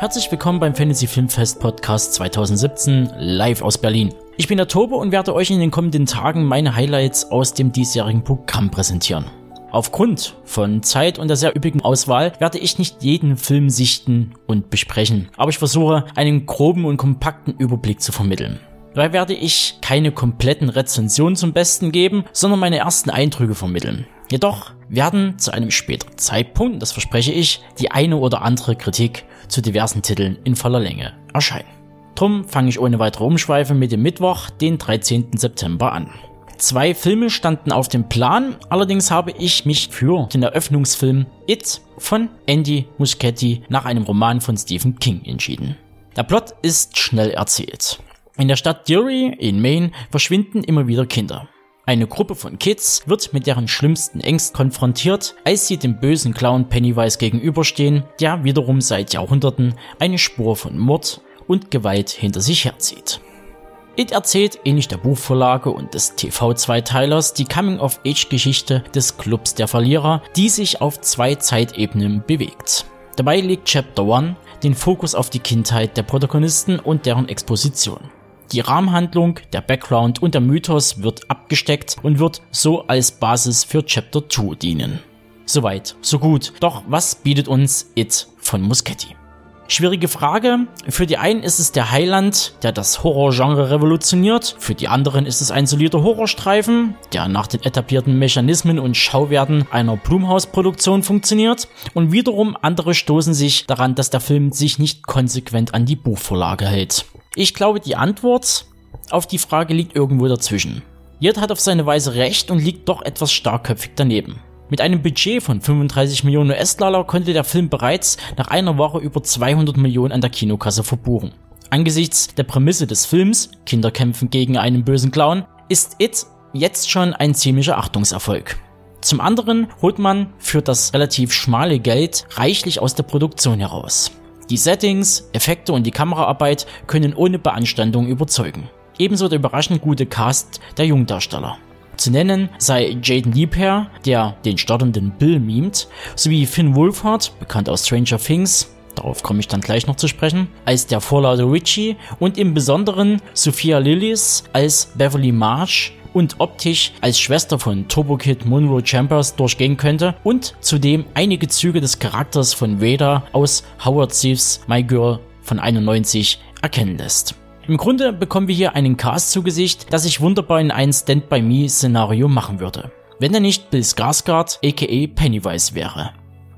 Herzlich willkommen beim Fantasy Filmfest Podcast 2017 live aus Berlin. Ich bin der Tobe und werde euch in den kommenden Tagen meine Highlights aus dem diesjährigen Programm präsentieren. Aufgrund von Zeit und der sehr üppigen Auswahl werde ich nicht jeden Film sichten und besprechen, aber ich versuche einen groben und kompakten Überblick zu vermitteln. Dabei werde ich keine kompletten Rezensionen zum Besten geben, sondern meine ersten Eindrücke vermitteln. Jedoch werden zu einem späteren Zeitpunkt, das verspreche ich, die eine oder andere Kritik zu diversen Titeln in voller Länge erscheinen. Drum fange ich ohne weitere Umschweife mit dem Mittwoch, den 13. September an. Zwei Filme standen auf dem Plan, allerdings habe ich mich für den Eröffnungsfilm It von Andy Muschietti nach einem Roman von Stephen King entschieden. Der Plot ist schnell erzählt. In der Stadt Derry in Maine verschwinden immer wieder Kinder. Eine Gruppe von Kids wird mit deren schlimmsten Ängsten konfrontiert, als sie dem bösen Clown Pennywise gegenüberstehen, der wiederum seit Jahrhunderten eine Spur von Mord und Gewalt hinter sich herzieht. It erzählt ähnlich der Buchvorlage und des TV-Zweiteilers die Coming-of-Age-Geschichte des Clubs der Verlierer, die sich auf zwei Zeitebenen bewegt. Dabei legt Chapter 1 den Fokus auf die Kindheit der Protagonisten und deren Exposition. Die Rahmenhandlung, der Background und der Mythos wird abgesteckt und wird so als Basis für Chapter 2 dienen. Soweit, so gut. Doch was bietet uns It von Muschetti? Schwierige Frage. Für die einen ist es der Heiland, der das Horrorgenre revolutioniert. Für die anderen ist es ein solider Horrorstreifen, der nach den etablierten Mechanismen und Schauwerten einer Blumhouse-Produktion funktioniert. Und wiederum andere stoßen sich daran, dass der Film sich nicht konsequent an die Buchvorlage hält. Ich glaube, die Antwort auf die Frage liegt irgendwo dazwischen. Jeder hat auf seine Weise recht und liegt doch etwas starkköpfig daneben. Mit einem Budget von 35 Millionen US-Dollar konnte der Film bereits nach einer Woche über 200 Millionen an der Kinokasse verbuchen. Angesichts der Prämisse des Films, Kinder kämpfen gegen einen bösen Clown, ist It jetzt schon ein ziemlicher Achtungserfolg. Zum anderen holt man für das relativ schmale Geld reichlich aus der Produktion heraus. Die Settings, Effekte und die Kameraarbeit können ohne Beanstandung überzeugen. Ebenso der überraschend gute Cast der Jungdarsteller. Zu nennen sei Jaden Liebherr, der den startenden Bill mimt, sowie Finn Wolfhard, bekannt aus Stranger Things, darauf komme ich dann gleich noch zu sprechen, als der vorlaute Richie und im Besonderen Sophia Lillis als Beverly Marsh und optisch als Schwester von Turbo Kid Monroe Chambers durchgehen könnte und zudem einige Züge des Charakters von Vader aus Howard Thieves My Girl von 91 erkennen lässt. Im Grunde bekommen wir hier einen Cast zu Gesicht, das sich wunderbar in ein Stand-by-Me-Szenario machen würde. Wenn er nicht Bill Skarsgård aka Pennywise wäre.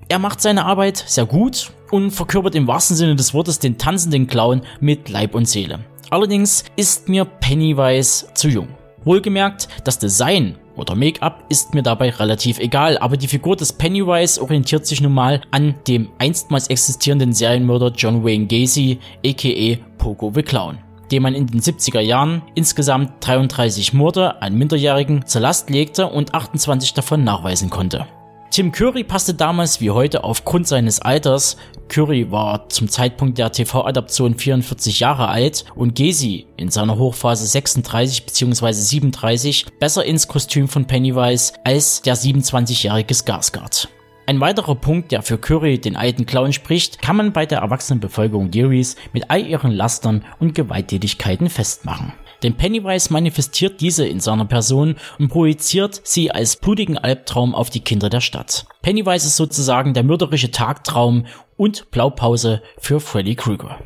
Er macht seine Arbeit sehr gut und verkörpert im wahrsten Sinne des Wortes den tanzenden Clown mit Leib und Seele. Allerdings ist mir Pennywise zu jung. Wohlgemerkt, das Design oder Make-up ist mir dabei relativ egal, aber die Figur des Pennywise orientiert sich nun mal an dem einstmals existierenden Serienmörder John Wayne Gacy aka Pogo the Clown dem man in den 70er Jahren insgesamt 33 Morde an Minderjährigen zur Last legte und 28 davon nachweisen konnte. Tim Curry passte damals wie heute aufgrund seines Alters, Curry war zum Zeitpunkt der TV-Adaption 44 Jahre alt und Gacy in seiner Hochphase 36 bzw. 37 besser ins Kostüm von Pennywise als der 27-jährige Skarsgård. Ein weiterer Punkt, der für Curry den alten Clown spricht, kann man bei der erwachsenen Bevölkerung Derrys mit all ihren Lastern und Gewalttätigkeiten festmachen. Denn Pennywise manifestiert diese in seiner Person und projiziert sie als blutigen Albtraum auf die Kinder der Stadt. Pennywise ist sozusagen der mörderische Tagtraum und Blaupause für Freddy Krueger.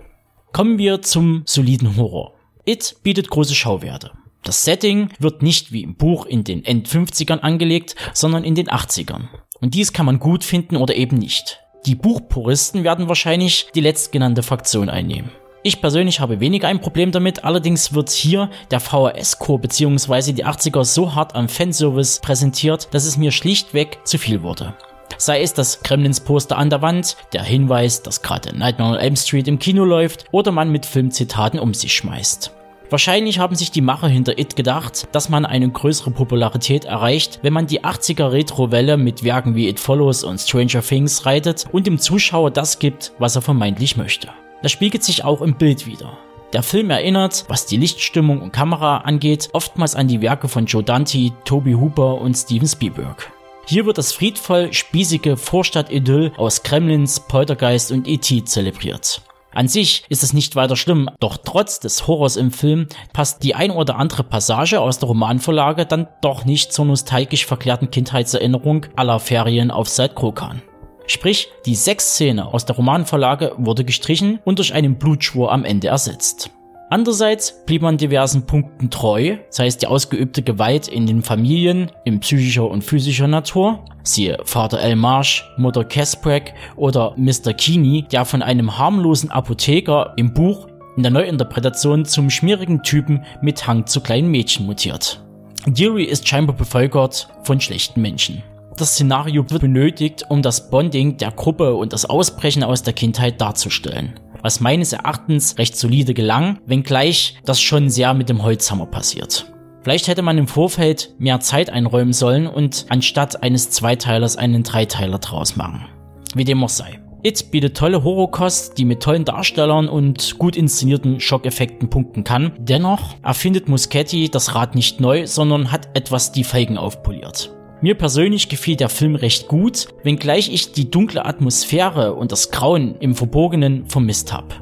Kommen wir zum soliden Horror. It bietet große Schauwerte. Das Setting wird nicht wie im Buch in den End-50ern angelegt, sondern in den 80ern. Und dies kann man gut finden oder eben nicht. Die Buchpuristen werden wahrscheinlich die letztgenannte Fraktion einnehmen. Ich persönlich habe weniger ein Problem damit, allerdings wird hier der VHS-Core bzw. die 80er so hart am Fanservice präsentiert, dass es mir schlichtweg zu viel wurde. Sei es das Gremlins-Poster an der Wand, der Hinweis, dass gerade Nightmare on Elm Street im Kino läuft oder man mit Filmzitaten um sich schmeißt. Wahrscheinlich haben sich die Macher hinter It gedacht, dass man eine größere Popularität erreicht, wenn man die 80er Retro-Welle mit Werken wie It Follows und Stranger Things reitet und dem Zuschauer das gibt, was er vermeintlich möchte. Das spiegelt sich auch im Bild wieder. Der Film erinnert, was die Lichtstimmung und Kamera angeht, oftmals an die Werke von Joe Dante, Toby Hooper und Steven Spielberg. Hier wird das friedvoll spießige Vorstadt-Idyll aus Kremlins, Poltergeist und E.T. zelebriert. An sich ist es nicht weiter schlimm, doch trotz des Horrors im Film passt die ein oder andere Passage aus der Romanvorlage dann doch nicht zur nostalgisch verklärten Kindheitserinnerung aller Ferien auf Saltkrokan. Sprich, die Sexszene aus der Romanvorlage wurde gestrichen und durch einen Blutschwur am Ende ersetzt. Andererseits blieb man diversen Punkten treu, sei es die ausgeübte Gewalt in den Familien in psychischer und physischer Natur, siehe Vater El Marsh, Mutter Casbrack oder Mr. Keeney, der von einem harmlosen Apotheker im Buch in der Neuinterpretation zum schmierigen Typen mit Hang zu kleinen Mädchen mutiert. Deary ist scheinbar bevölkert von schlechten Menschen. Das Szenario wird benötigt, um das Bonding der Gruppe und das Ausbrechen aus der Kindheit darzustellen. Was meines Erachtens recht solide gelang, wenngleich das schon sehr mit dem Holzhammer passiert. Vielleicht hätte man im Vorfeld mehr Zeit einräumen sollen und anstatt eines Zweiteilers einen Dreiteiler draus machen. Wie dem auch sei. It bietet tolle Horrorkost, die mit tollen Darstellern und gut inszenierten Schockeffekten punkten kann. Dennoch erfindet Muschetti das Rad nicht neu, sondern hat etwas die Felgen aufpoliert. Mir persönlich gefiel der Film recht gut, wenngleich ich die dunkle Atmosphäre und das Grauen im Verborgenen vermisst habe.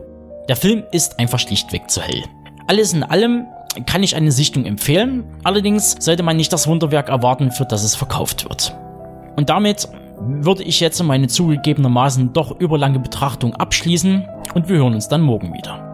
Der Film ist einfach schlichtweg zu hell. Alles in allem kann ich eine Sichtung empfehlen, allerdings sollte man nicht das Wunderwerk erwarten, für das es verkauft wird. Und damit würde ich jetzt meine zugegebenermaßen doch überlange Betrachtung abschließen und wir hören uns dann morgen wieder.